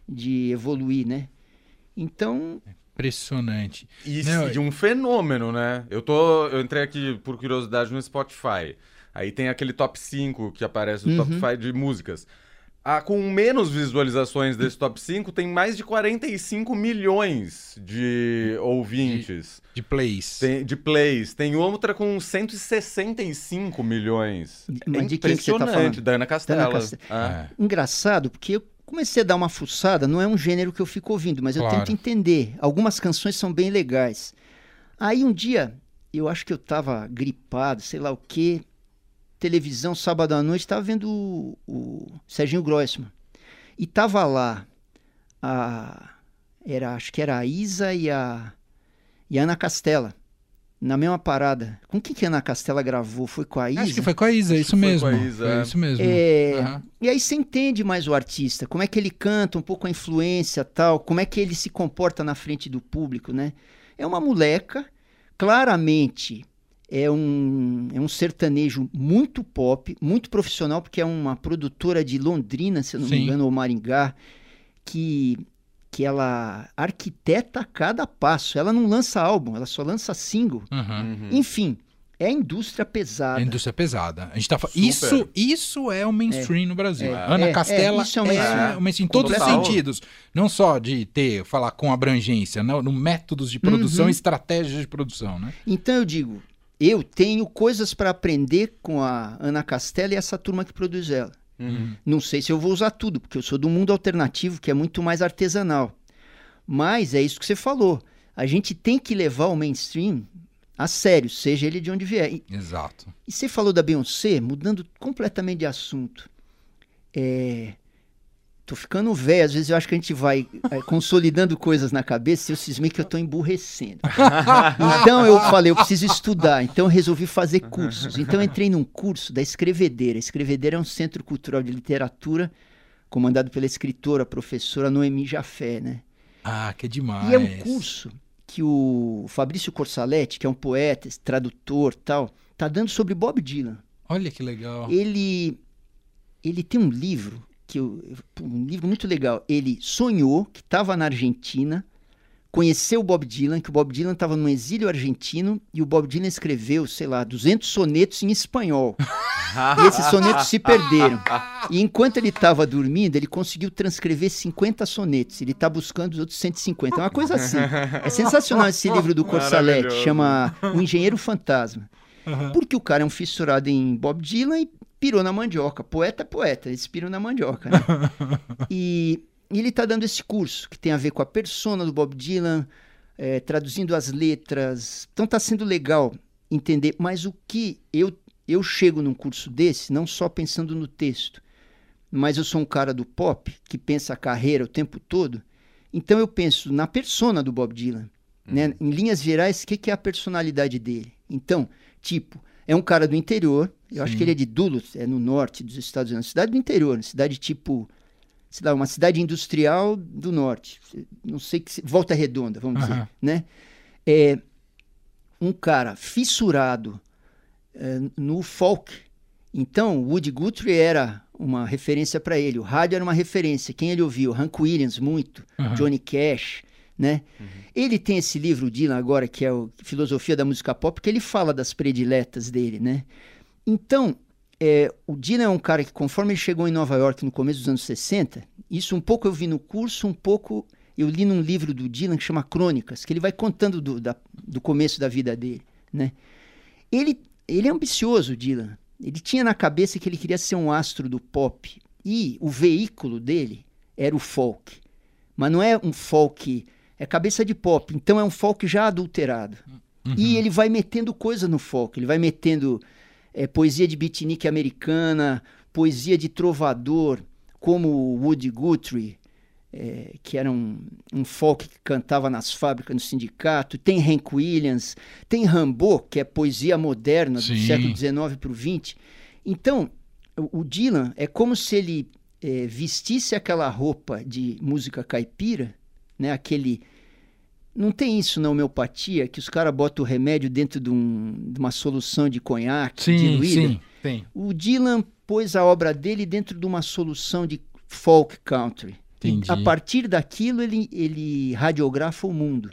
de evoluir, né? Então. Impressionante. E Não, de um fenômeno, né? Eu tô. Eu entrei aqui por curiosidade no Spotify. Aí tem aquele top 5 que aparece no uhum. top 5 de músicas. Ah, com menos visualizações desse top 5, tem mais de 45 milhões de ouvintes. De, de plays. Tem, de plays. Tem outra com 165 milhões. Mas é de quem que você tá falando? Da Ana Castela. Castela. Ah. É. Engraçado, porque eu comecei a dar uma fuçada, não é um gênero que eu fico ouvindo, mas claro. eu tento entender. Algumas canções são bem legais. Aí um dia, eu acho que eu tava gripado, sei lá o quê, televisão, sábado à noite, tava vendo o, o Serginho Grossman. E tava lá a era, acho que era a Isa e a, e a Ana Castela na mesma parada. Com quem que a Ana Castela gravou? Foi com a Isa? Acho que foi com a Isa, isso mesmo. Com a Isa, é. isso mesmo. É... Uhum. E aí você entende mais o artista, como é que ele canta, um pouco a influência tal, como é que ele se comporta na frente do público, né? É uma moleca, claramente é um, é um sertanejo muito pop, muito profissional, porque é uma produtora de Londrina, se eu não Sim. me engano, ou Maringá, que que ela arquiteta cada passo. Ela não lança álbum, ela só lança single. Uhum. Uhum. Enfim, é indústria pesada. É indústria pesada. A gente tá isso, isso é o mainstream é, no Brasil. É, Ana é, Castela é, isso é o mainstream, é, mainstream em todos os sentidos. Não só de ter, falar com abrangência, não, no métodos de produção, uhum. estratégias de produção, né? Então eu digo, eu tenho coisas para aprender com a Ana Castela e essa turma que produz ela. Uhum. Não sei se eu vou usar tudo, porque eu sou do mundo alternativo, que é muito mais artesanal. Mas é isso que você falou. A gente tem que levar o mainstream a sério, seja ele de onde vier. E, Exato. E você falou da Beyoncé, mudando completamente de assunto. É, Tô ficando velho, às vezes eu acho que a gente vai é, consolidando coisas na cabeça e eu cismei que eu tô emburrecendo. então eu falei, eu preciso estudar, então eu resolvi fazer cursos. Então eu entrei num curso da Escrevedeira. A Escrevedeira é um centro cultural de literatura comandado pela escritora, professora Noemi Jafé, né? Ah, que demais. E é um curso que o Fabrício Corsaletti, que é um poeta, tradutor tal, tá dando sobre Bob Dylan. Olha que legal. Ele, ele tem um livro que eu, um livro muito legal. Ele sonhou que estava na Argentina, conheceu o Bob Dylan, que o Bob Dylan estava no exílio argentino e o Bob Dylan escreveu, sei lá, 200 sonetos em espanhol. e esses sonetos se perderam. E enquanto ele estava dormindo, ele conseguiu transcrever 50 sonetos. Ele está buscando os outros 150. É uma coisa assim. É sensacional esse livro do Corsalete, chama O Engenheiro Fantasma. Porque o cara é um fissurado em Bob Dylan e inspirou na mandioca. Poeta é poeta, eles inspiram na mandioca. Né? [LAUGHS] e, e, ele está dando esse curso que tem a ver com a persona do Bob Dylan, é, traduzindo as letras. Então está sendo legal entender. Mas o que eu, eu chego num curso desse, não só pensando no texto, mas eu sou um cara do pop que pensa a carreira o tempo todo. Então eu penso na persona do Bob Dylan. Né? Uhum. Em linhas gerais, o que, que, é a personalidade dele? Então, tipo, é um cara do interior. Eu Sim. acho que ele é de Duluth, é no norte dos Estados Unidos. Cidade do interior, cidade tipo, sei lá, uma cidade industrial do norte. Não sei que volta redonda, vamos uhum. dizer, né? É um cara fissurado é, no folk. Então, Woody Guthrie era uma referência para ele. O rádio era uma referência. Quem ele ouviu? Hank Williams, muito. Uhum. Johnny Cash, né? Uhum. Ele tem esse livro, Dylan, agora, que é o Filosofia da Música Pop, que ele fala das prediletas dele, né? Então, é, o Dylan é um cara que, conforme ele chegou em Nova York no começo dos anos 60, isso um pouco eu vi no curso, um pouco eu li num livro do Dylan que chama Crônicas, que ele vai contando do, da, do começo da vida dele, né? Ele, ele é ambicioso, Dylan. Ele tinha na cabeça que ele queria ser um astro do pop e o veículo dele era o folk. Mas não é um folk, é cabeça de pop, então é um folk já adulterado. Uhum. E ele vai metendo coisa no folk, ele vai metendo é, poesia de beatnik americana, poesia de trovador, como Woody Guthrie, é, que era um, um, folk que cantava nas fábricas, no sindicato. Tem Hank Williams, tem Rimbaud, que é poesia moderna do Sim. século XIX para o XX. Então, o, o, Dylan é como se ele é, vestisse aquela roupa de música caipira, né? aquele... Não tem isso na homeopatia, que os caras botam o remédio dentro de, um, de, uma solução de conhaque sim, diluída? Sim, tem. O Dylan pôs a obra dele dentro de uma solução de folk country. Entendi. a partir daquilo ele, ele radiografa o mundo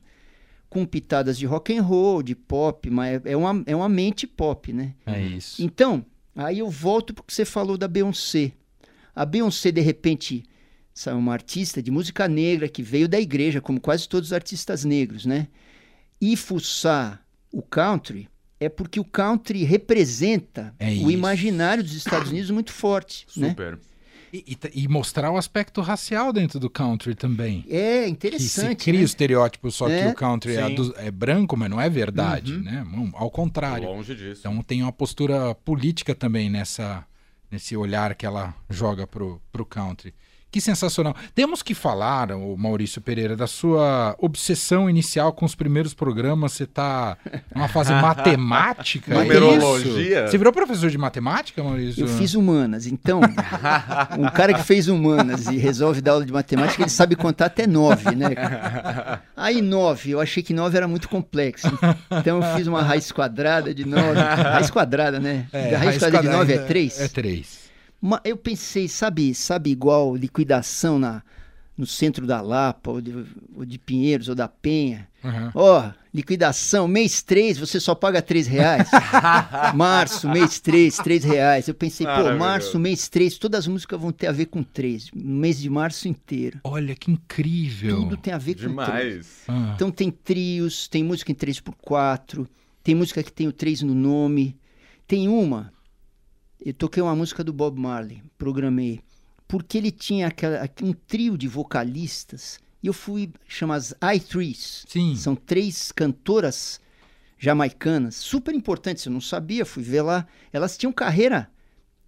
com pitadas de rock and roll, de pop, mas é uma, é uma mente pop, né? É isso. Então, aí eu volto porque você falou da Beyoncé. A Beyoncé, de repente, é uma artista de música negra que veio da igreja, como quase todos os artistas negros, né? E fuçar o country é porque o country representa é o imaginário dos Estados Unidos muito forte, né? Super. Né? E, e, e, mostrar o aspecto racial dentro do country também. É, interessante. Que se cria né? o estereótipo só é? que o country é, do, é, branco, mas não é verdade, uhum. né? Ao contrário. Longe disso. Então tem uma postura política também nessa, nesse olhar que ela joga pro, pro country. Que sensacional. Temos que falar, o Maurício Pereira, da sua obsessão inicial com os primeiros programas. Você está numa fase [LAUGHS] matemática. É Numerologia. Você virou professor de matemática, Maurício? Eu fiz humanas. Então, um cara que fez humanas e resolve dar aula de matemática, ele sabe contar até nove, né? Aí nove, eu achei que nove era muito complexo. Então eu fiz uma raiz quadrada de nove. Raiz quadrada, né? É, raiz, raiz quadrada de nove é três? É três eu pensei, sabe, sabe igual liquidação na, no centro da Lapa, ou de, ou de Pinheiros, ou da Penha. Ó, oh, liquidação, mês 3, você só paga 3 reais. [LAUGHS] março, mês 3, 3 reais. Eu pensei, pô, março, mês 3, todas as músicas vão ter a ver com 3. No mês de março inteiro. Olha que incrível. Tudo tem a ver Demais. com 3. Ah. Então tem trios, tem música em 3x4, tem música que tem o 3 no nome. Tem uma eu toquei uma música do Bob Marley, programei, porque ele tinha aquela, um trio de vocalistas e eu fui chamar as I-Threes. Sim. São três cantoras jamaicanas, super importantes, eu não sabia, fui ver lá. Elas tinham carreira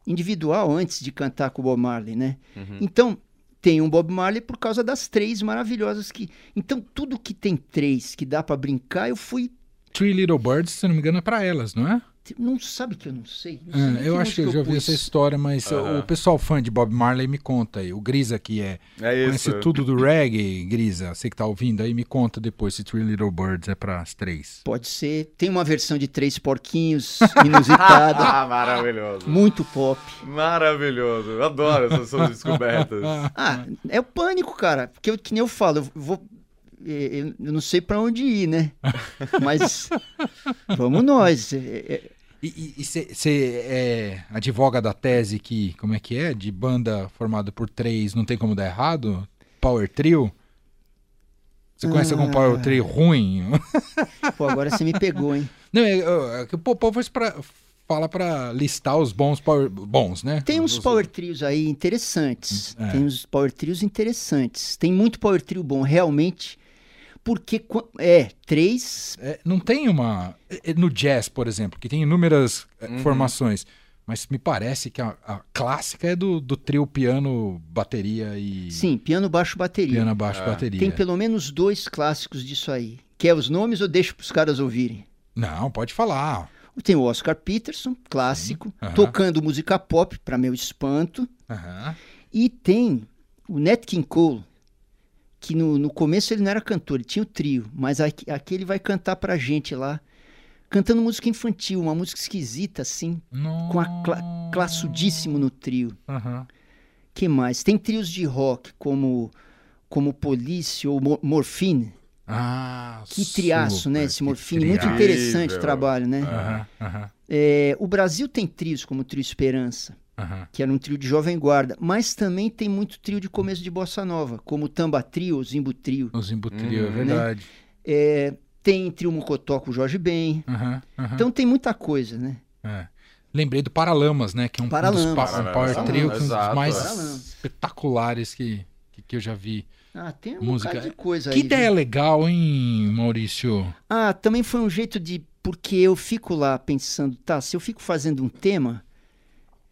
individual antes de cantar com o Bob Marley, né? Uhum. Então, tem um Bob Marley por causa das três maravilhosas que. Então, tudo que tem três que dá para brincar, eu fui. Three Little Birds, se não me engano, é para elas, não é? Não sabe que eu não sei. Não sei é, eu acho que eu já ouvi essa história, mas uhum. o pessoal fã de Bob Marley me conta aí. O Grisa que é, é conhece tudo do reggae, Grisa. Você que tá ouvindo aí, me conta depois se Three Little Birds é para as três. Pode ser. Tem uma versão de Três Porquinhos [LAUGHS] inusitada. ah, [LAUGHS] maravilhoso. Muito pop. Maravilhoso. Eu adoro essas suas descobertas. [LAUGHS] ah, é o pânico, cara. Porque, eu, que nem eu falo, eu vou eu não sei para onde ir, né? Mas vamos nós. E você é, advoga da tese que, como é que é? De banda formada por três, não tem como dar errado? Power Trio? Você conhece ah. algum Power Trio ruim? [LAUGHS] Pô, agora você me pegou, hein? Não, é, é, é, o povo fala pra listar os bons power... bons, né? Tem uns Os- power trios aí interessantes. É. Tem uns power trios interessantes. Tem muito power trio bom, realmente. Porque, é, três. É, não tem uma. é, No jazz, por exemplo, que tem inúmeras é, Uhum. formações. Mas me parece que a, a clássica é do, do trio piano, bateria e. Sim, piano, baixo, bateria. Piano, baixo, É. bateria. Tem pelo menos dois clássicos disso aí. Quer os nomes ou deixo pros caras ouvirem? Não, pode falar. Tem o Oscar Peterson, clássico, tocando música pop, para meu espanto. E tem o Nat King Cole, que no, no começo ele não era cantor, ele tinha o trio, mas aqui, aqui ele vai cantar pra gente lá, cantando música infantil, uma música esquisita assim, com a cla classudíssimo no trio. Aham. que mais? Tem trios de rock como como Police ou Mo- Morphine. Ah, Que triaço, né? super, Esse que Morphine, muito interessante o trabalho, né? Aham, aham, É, o Brasil tem trios como Trio Esperança, aham. que era um trio de jovem guarda, mas também tem muito trio de começo de bossa nova, como o Tamba Trio, o Zimbo Trio. O Zimbo Trio, é Uhum. verdade. É, tem trio Mocotó com o Jorge Ben. Aham, aham. Então tem muita coisa, né? É. Lembrei do Paralamas, né? Que é um, um dos Paralamas. pa- um power Paralamas, trio que é um dos mais Paralamas. espetaculares que, que, que eu já vi. Ah, tem um Música. bocado de coisa Que aí. ideia viu? legal, hein, Maurício? Ah, também foi um jeito de. Porque eu fico lá pensando, tá, se eu fico fazendo um tema,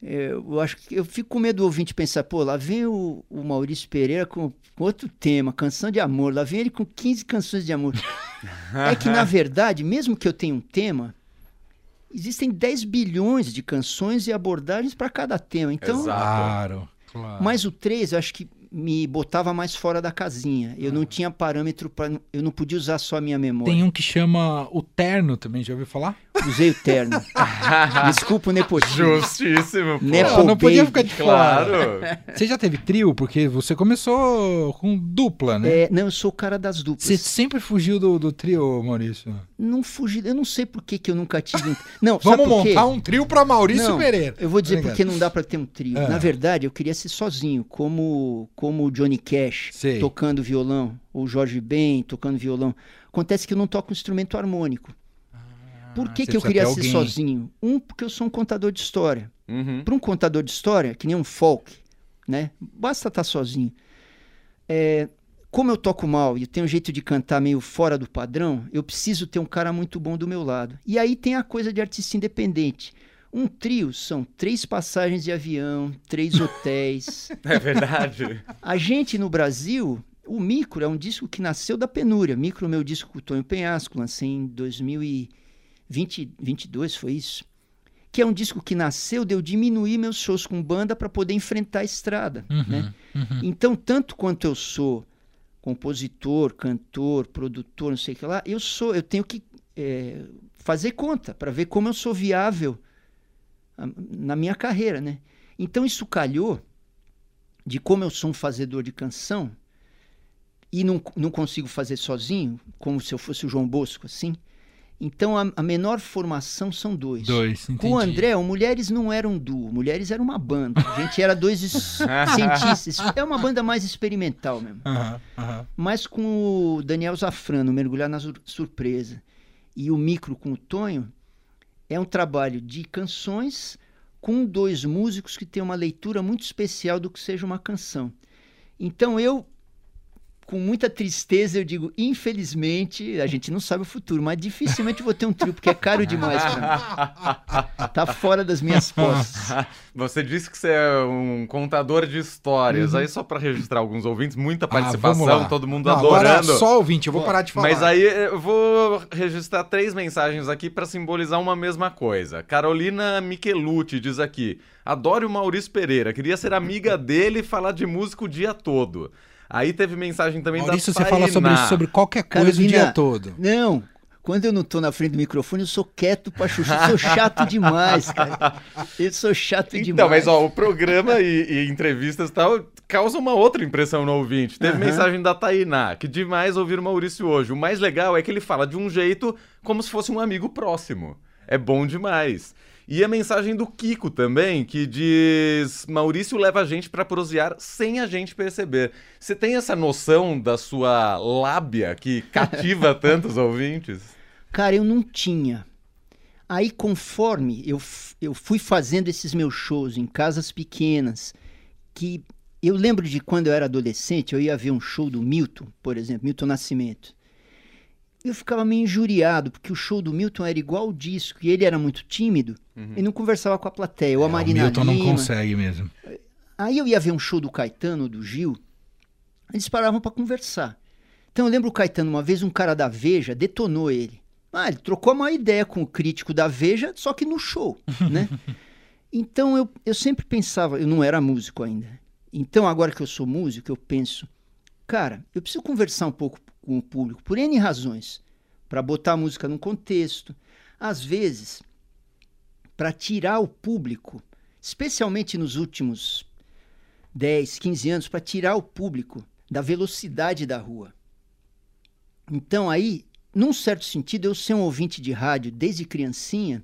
eu acho que eu fico com medo do ouvinte pensar, pô, lá vem o, o Maurício Pereira com, com outro tema, canção de amor, lá vem ele com 15 canções de amor. [LAUGHS] é que, na verdade, mesmo que eu tenha um tema, existem 10 bilhões de canções e abordagens para cada tema. Então. Claro, claro. mas o 3, eu acho que me botava mais fora da casinha. Eu não tinha parâmetro para. Eu não podia usar só a minha memória. Tem um que chama O Terno também, já ouviu falar? Usei o terno. [LAUGHS] Desculpa o nepotismo. Justíssimo, pô. Nepo Não, não podia ficar de fora. Claro. [LAUGHS] Você já teve trio? Porque você começou com dupla, né? É, não, eu sou o cara das duplas. Você sempre fugiu do, do trio, Maurício. Não fugi, eu não sei por que, que eu nunca tive um... Não, [LAUGHS] Vamos montar um trio pra Maurício Não, Pereira. Eu vou dizer Obrigado. porque não dá pra ter um trio. Ah. Na verdade, eu queria ser sozinho, como como o Johnny Cash Sei. tocando violão, ou o Jorge Ben tocando violão. Acontece que eu não toco instrumento harmônico. Por que, Ah, que eu queria ser alguém. sozinho? Um, porque eu sou um contador de história. Uhum. Para um contador de história, que nem um folk, né? Basta estar sozinho. É, como eu toco mal e eu tenho um jeito de cantar meio fora do padrão, eu preciso ter um cara muito bom do meu lado. E aí tem a coisa de artista independente. Um trio são três passagens de avião, três hotéis. [LAUGHS] É verdade. A gente no Brasil, o Micro é um disco que nasceu da penúria. Micro meu disco com o Tonho Penhasco, lancei em 2022, foi isso? Que é um disco que nasceu de eu diminuir meus shows com banda para poder enfrentar a estrada, né? uhum. Então, tanto quanto eu sou compositor, cantor, produtor, não sei o que lá, eu sou, eu tenho que é, fazer conta para ver como eu sou viável ah, na minha carreira, né? Então isso calhou de como eu sou um fazedor de canção e não, não consigo fazer sozinho, como se eu fosse o João Bosco, assim. Então a, a menor formação são dois. Dois, entendi. Com o André, o Mulheres não era um duo, Mulheres era uma banda. A gente era dois [LAUGHS] cientistas. É uma banda mais experimental mesmo. Aham, aham. Mas com o Daniel Zafrano, Mergulhar na Sur- Surpresa, e o Micro com o Tonho, é um trabalho de canções com dois músicos que têm uma leitura muito especial do que seja uma canção. Então eu, com muita tristeza, eu digo, infelizmente, a gente não sabe o futuro, mas dificilmente vou ter um trio, porque é caro demais pra mim. [LAUGHS] Tá fora das minhas posses. [LAUGHS] Você disse que você é um contador de histórias. Aí, só pra registrar alguns ouvintes, muita participação, Uhum. Ah, vamos lá. todo mundo Não, agora adorando. só ouvinte, eu vou parar de falar. Mas aí eu vou registrar três mensagens aqui pra simbolizar uma mesma coisa. Carolina Michelucci diz aqui: Adoro o Maurício Pereira, queria ser amiga dele e falar de música o dia todo. Aí teve mensagem também Maurício, da você fala sobre, sobre qualquer coisa o Carolina, dia todo. Não, quando eu não tô na frente do microfone, eu sou quieto pra chuchu. Eu sou chato demais, cara. Eu sou chato Então, demais. mas ó, o programa e, e entrevistas e tal causam uma outra impressão no ouvinte. Teve Aham. mensagem da Tainá, que demais ouvir o Maurício hoje. O mais legal é que ele fala de um jeito como se fosse um amigo próximo. É bom demais. E a mensagem do Kiko também, que diz: Maurício leva a gente pra prosear sem a gente perceber. Você tem essa noção da sua lábia que [LAUGHS] cativa tantos ouvintes? Cara, eu não tinha. Aí, conforme eu, eu fui fazendo esses meus shows em casas pequenas, que eu lembro de quando eu era adolescente, eu ia ver um show do Milton, por exemplo, Milton Nascimento. Eu ficava meio injuriado, porque o show do Milton era igual o disco, e ele era muito tímido, e não conversava com a plateia. Ou a É, o Marina Milton não Lima. consegue mesmo. Aí eu ia ver um show do Caetano, do Gil, eles paravam para conversar. Então eu lembro o Caetano, uma vez um cara da Veja detonou ele. Ah, ele trocou uma ideia com o crítico da Veja, só que no show, [LAUGHS] né? Então eu, eu sempre pensava, eu não era músico ainda. Então agora que eu sou músico, eu penso, cara, eu preciso conversar um pouco com o público, por N razões, para botar a música num contexto. Às vezes, para tirar o público, especialmente nos últimos 10, 15 anos, para tirar o público da velocidade da rua. Então aí, num certo sentido, eu ser um ouvinte de rádio desde criancinha,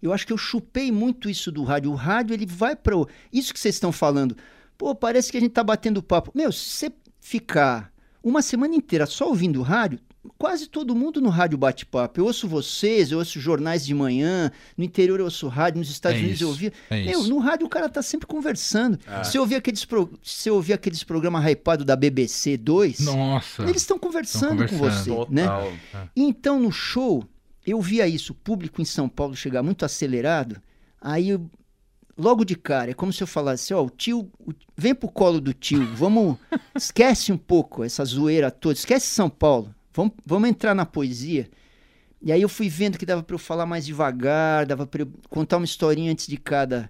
eu acho que eu chupei muito isso do rádio. O rádio, ele vai para Isso que vocês estão falando, pô, parece que a gente tá batendo papo. Meu, se você ficar uma semana inteira só ouvindo rádio, quase todo mundo no rádio bate papo. Eu ouço vocês, eu ouço jornais de manhã, no interior eu ouço rádio, nos Estados É Unidos eu isso, ouvia. é Meu, no rádio o cara tá sempre conversando. Ah. Se eu ouvir aqueles, pro... Se eu ouvir aqueles programas hypados da BBC 2, Nossa. eles estão conversando, com conversando. você, né? Total. E então no show, eu via isso, o público em São Paulo chegar muito acelerado, aí eu- logo de cara, é como se eu falasse, ó, o tio, o- vem pro colo do tio, vamos, [LAUGHS] esquece um pouco essa zoeira toda, esquece São Paulo, vamos, vamos entrar na poesia. E aí eu fui vendo que dava para eu falar mais devagar, dava para eu contar uma historinha antes de cada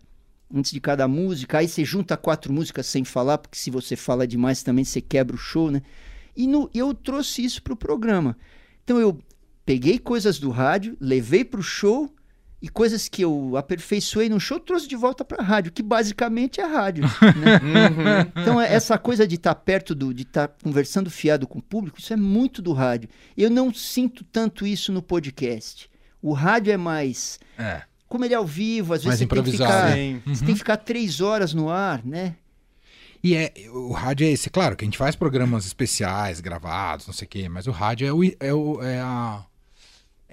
antes de cada música. Aí você junta quatro músicas sem falar, porque se você fala demais também você quebra o show, né? E no- eu trouxe isso pro programa. Então eu peguei coisas do rádio, levei pro show e coisas que eu aperfeiçoei no show trouxe de volta pra rádio, que basicamente é rádio. [LAUGHS] né? Uhum. Então é- essa coisa de estar perto do, de estar conversando fiado com o público, isso é muito do rádio. Eu não sinto tanto isso no podcast. O rádio é mais, É. como ele é ao vivo, às Mais vezes você tem ficar, Sim. você tem que ficar três horas no ar, né? E é, o rádio é esse, claro que a gente faz programas especiais, gravados, não sei o quê, mas o rádio é o, é o, é a,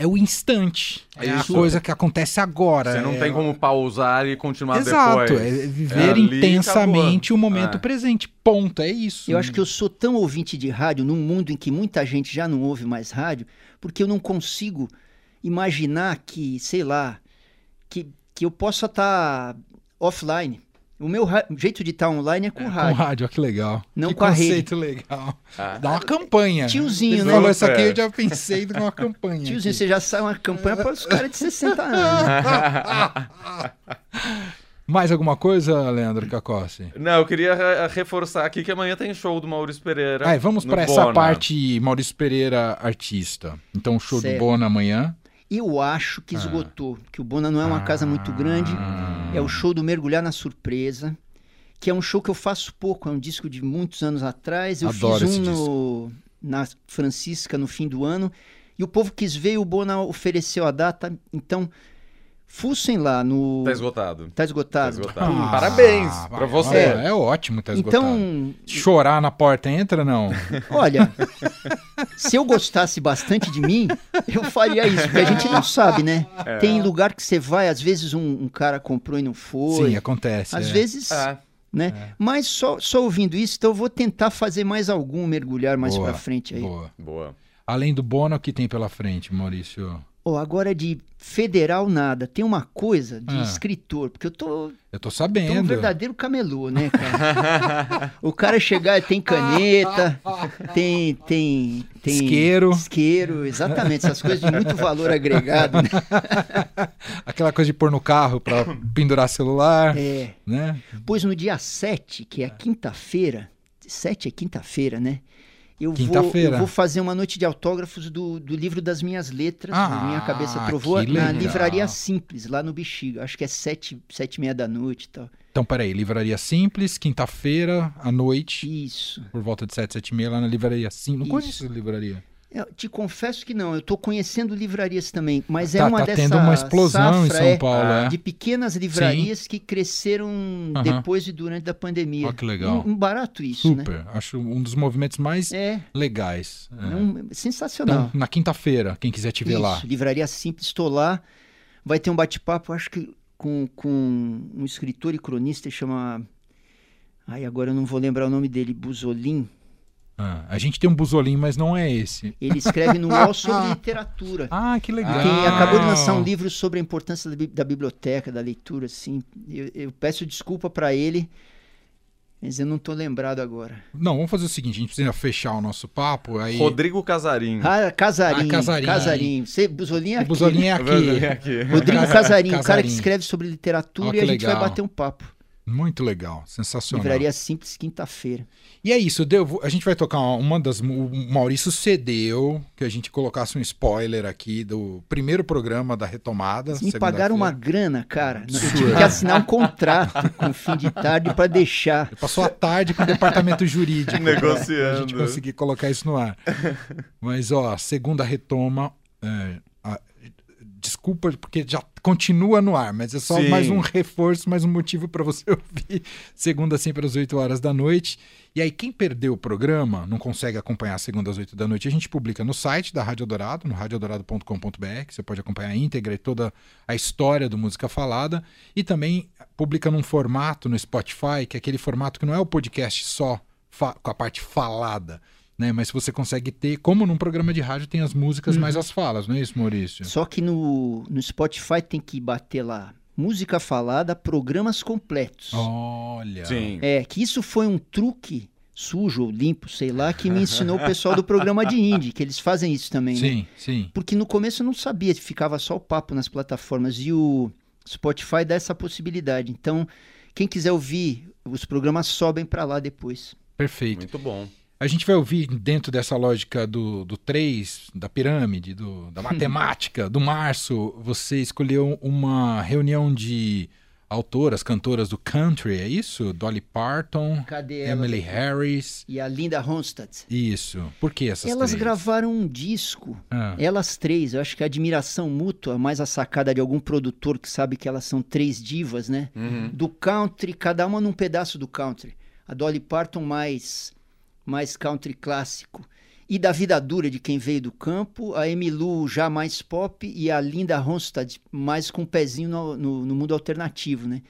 é o instante. É, É a coisa que acontece agora. Você não é- tem como pausar e continuar Exato, depois. é viver ali e intensamente o momento É. presente. Ponto, é isso. Eu acho que eu sou tão ouvinte de rádio num mundo em que muita gente já não ouve mais rádio, porque eu não consigo imaginar que, sei lá, que, que eu possa estar offline. O meu ra- jeito de estar online é com Com rádio. rádio, olha que legal. Não que com a rede. conceito legal. Ah. Dá uma campanha. Tiozinho, Você né? falou isso aqui, É. eu já pensei numa campanha. Tiozinho, aqui. você já sai uma campanha para os caras de 60 anos. [LAUGHS] Mais alguma coisa, Leandro Cacossi? Não, eu queria re- reforçar aqui que amanhã tem show do Maurício Pereira. Ai, vamos no para essa Bona. parte Maurício Pereira, artista. Então, show Certo. do Bona amanhã. Eu acho que esgotou, que o Bona não é uma casa muito grande. Ah. É o show do Mergulhar na Surpresa, que é um show que eu faço pouco, é um disco de muitos anos atrás. Eu Adoro fiz um no, na Francisca no fim do ano, e o povo quis ver e o Bona ofereceu a data. Então, fussem lá no. Tá esgotado. Tá Tá esgotado. esgotado. Ah, Parabéns vai, pra você. É, é ótimo tá esgotado. Então, Chorar na porta entra, não? [LAUGHS] olha, se eu gostasse bastante de mim, eu faria isso, porque a gente não sabe, né? É. Tem lugar que você vai, às vezes um, um cara comprou e não foi. Sim, acontece. às é. vezes. É. né? É. Mas só, só ouvindo isso, então eu vou tentar fazer mais algum mergulhar mais Boa, pra frente aí. Boa. Boa. Além do Bono, o que tem pela frente, Maurício? Ó, agora de federal nada, tem uma coisa de Ah. escritor, porque eu tô, Eu tô tô um sabendo. verdadeiro camelô, né, cara? [LAUGHS] o cara chegar, tem caneta, tem tem tem Isqueiro. isqueiro, exatamente, essas coisas de muito valor agregado, né? [LAUGHS] Aquela coisa de pôr no carro pra pendurar celular, É. né? Pois no dia 7, que é a quinta-feira, 7 é quinta-feira, né? Eu vou, eu vou fazer uma noite de autógrafos do, do livro das minhas letras, Ah, Minha Cabeça Trovoa, que na. Livraria Simples, lá no Bexiga. Acho que é sete, sete e meia da noite e tal. Então, peraí, Livraria Simples, quinta-feira, à noite, Isso. por volta de 7, 7 e meia, lá na Livraria Sim. Não Isso. conheço essa livraria. Eu te confesso que não, eu tô conhecendo livrarias também, mas é tá uma tá dessa tendo uma explosão em São é, Paulo, é. de pequenas livrarias que cresceram depois e durante a pandemia. Ó, que legal. Um, um barato isso, né? Super. Acho um dos movimentos mais É, legais. É. é um- sensacional. Então, na quinta-feira, quem quiser te ver Isso, lá. Livraria Simples, estou lá. Vai ter um bate-papo, acho que com, com um escritor e cronista chama. Ai, agora eu não vou lembrar o nome dele, Buzolin. Ah, a gente tem um buzolim, mas não é esse. Ele escreve no [LAUGHS] UOL sobre literatura. Ah, que legal. Tem, acabou de lançar um livro sobre a importância da, bi- da biblioteca, da leitura, assim. Eu, eu peço desculpa para ele, mas eu não tô lembrado agora. Não, vamos fazer o seguinte, a gente precisa fechar o nosso papo. Aí... Rodrigo Casarim. Ah, Casarim. Ah, Casarim. Casarim. Você, é O aqui. buzolim é Vem aqui. aqui. Rodrigo Casa- Casarim, o cara que escreve sobre literatura Ó, e a que gente vai legal. bater um papo. Muito legal, sensacional. Livraria Simples, quinta-feira. E é isso, deu, a gente vai tocar uma das. O Maurício cedeu que a gente colocasse um spoiler aqui do primeiro programa da retomada. Eles me pagaram uma grana, cara. Eu tive que assinar um contrato [LAUGHS] com fim de tarde para deixar. Passou a tarde com o departamento jurídico. pra- [LAUGHS] Negociando. Pra gente conseguir colocar isso no ar. Mas, ó, segunda retoma. é, desculpa, porque já continua no ar, mas é só Sim. mais um reforço, mais um motivo para você [LAUGHS] ouvir. Segunda, sempre às 8 horas da noite. E aí, quem perdeu o programa, não consegue acompanhar segunda às 8 da noite, a gente publica no site da Rádio Dourado, no radiodourado.com.br, que você pode acompanhar a íntegra e toda a história do Música Falada. E também publica num formato no Spotify, que é aquele formato que não é o podcast só com a parte falada, né? Mas você consegue ter, como num programa de rádio tem as músicas mais as falas, não é isso, Maurício? Só que no, no Spotify tem que bater lá. Música falada, programas completos. Olha. Sim. É, que isso foi um truque sujo ou limpo, sei lá, que me ensinou o pessoal do programa de indie, que eles fazem isso também, né? Sim, sim. Porque no começo eu não sabia, ficava só o papo nas plataformas e o Spotify dá essa possibilidade. Então, quem quiser ouvir, os programas sobem para lá depois. Perfeito. Muito bom. A gente vai ouvir dentro dessa lógica do, do 3, da pirâmide, do, da matemática, do março, você escolheu uma reunião de autoras, cantoras do country, é isso? Dolly Parton? Emily Harris. E a Linda Ronstadt. Isso. Por que essas Elas três? gravaram um disco Ah, Elas três, eu acho que a admiração mútua, mais a sacada de algum produtor que sabe que elas são três divas, né? Uhum. Do country, cada uma num pedaço do country. A Dolly Parton mais, mais country clássico. E da vida dura de quem veio do campo, a Emilu já mais pop e a Linda Ronstadt mais com um pezinho no, no, no mundo alternativo, né?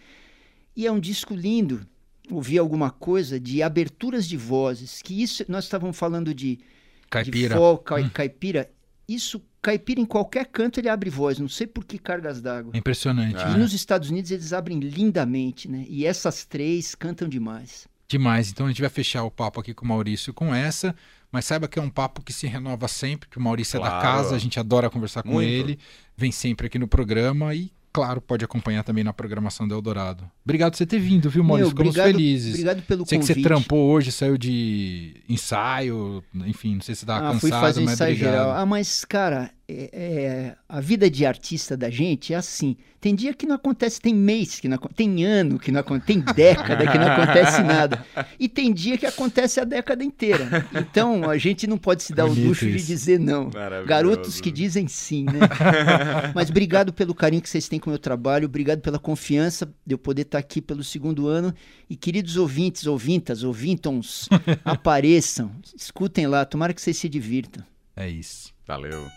E é um disco lindo. Ouvi alguma coisa de aberturas de vozes, que isso nós estávamos falando de caipira. de folk, cai- caipira. Isso, caipira em qualquer canto ele abre voz, não sei por que cargas d'água. Impressionante. Ah. E nos Estados Unidos eles abrem lindamente, né? E essas três cantam demais. Demais. Então a gente vai fechar o papo aqui com o Maurício com essa, mas saiba que é um papo que se renova sempre, que o Maurício é da Claro. casa, a gente adora conversar com Muito. ele, vem sempre aqui no programa e, claro, pode acompanhar também na programação do Eldorado. Obrigado por você ter vindo, viu, Maurício? Meu, Ficamos obrigado- felizes. Obrigado pelo Sei que convite. você trampou hoje, saiu de ensaio, enfim, não sei se estava ah, cansado, fui fazer mas ensaio obrigado. geral. Ah, mas, cara, é- é, a vida de artista da gente é assim. Tem dia que não acontece, tem mês que não acontece, tem ano que não acontece, tem década que não acontece nada. E tem dia que acontece a década inteira. Então, a gente não pode se dar Bonito o luxo de isso. dizer não. Garotos que dizem sim, né? Mas obrigado pelo carinho que vocês têm com o meu trabalho, obrigado pela confiança de eu poder estar aqui pelo segundo ano. E queridos ouvintes, ouvintas, ouvintons, [LAUGHS] apareçam, escutem lá, tomara que vocês se divirtam. É isso. Valeu.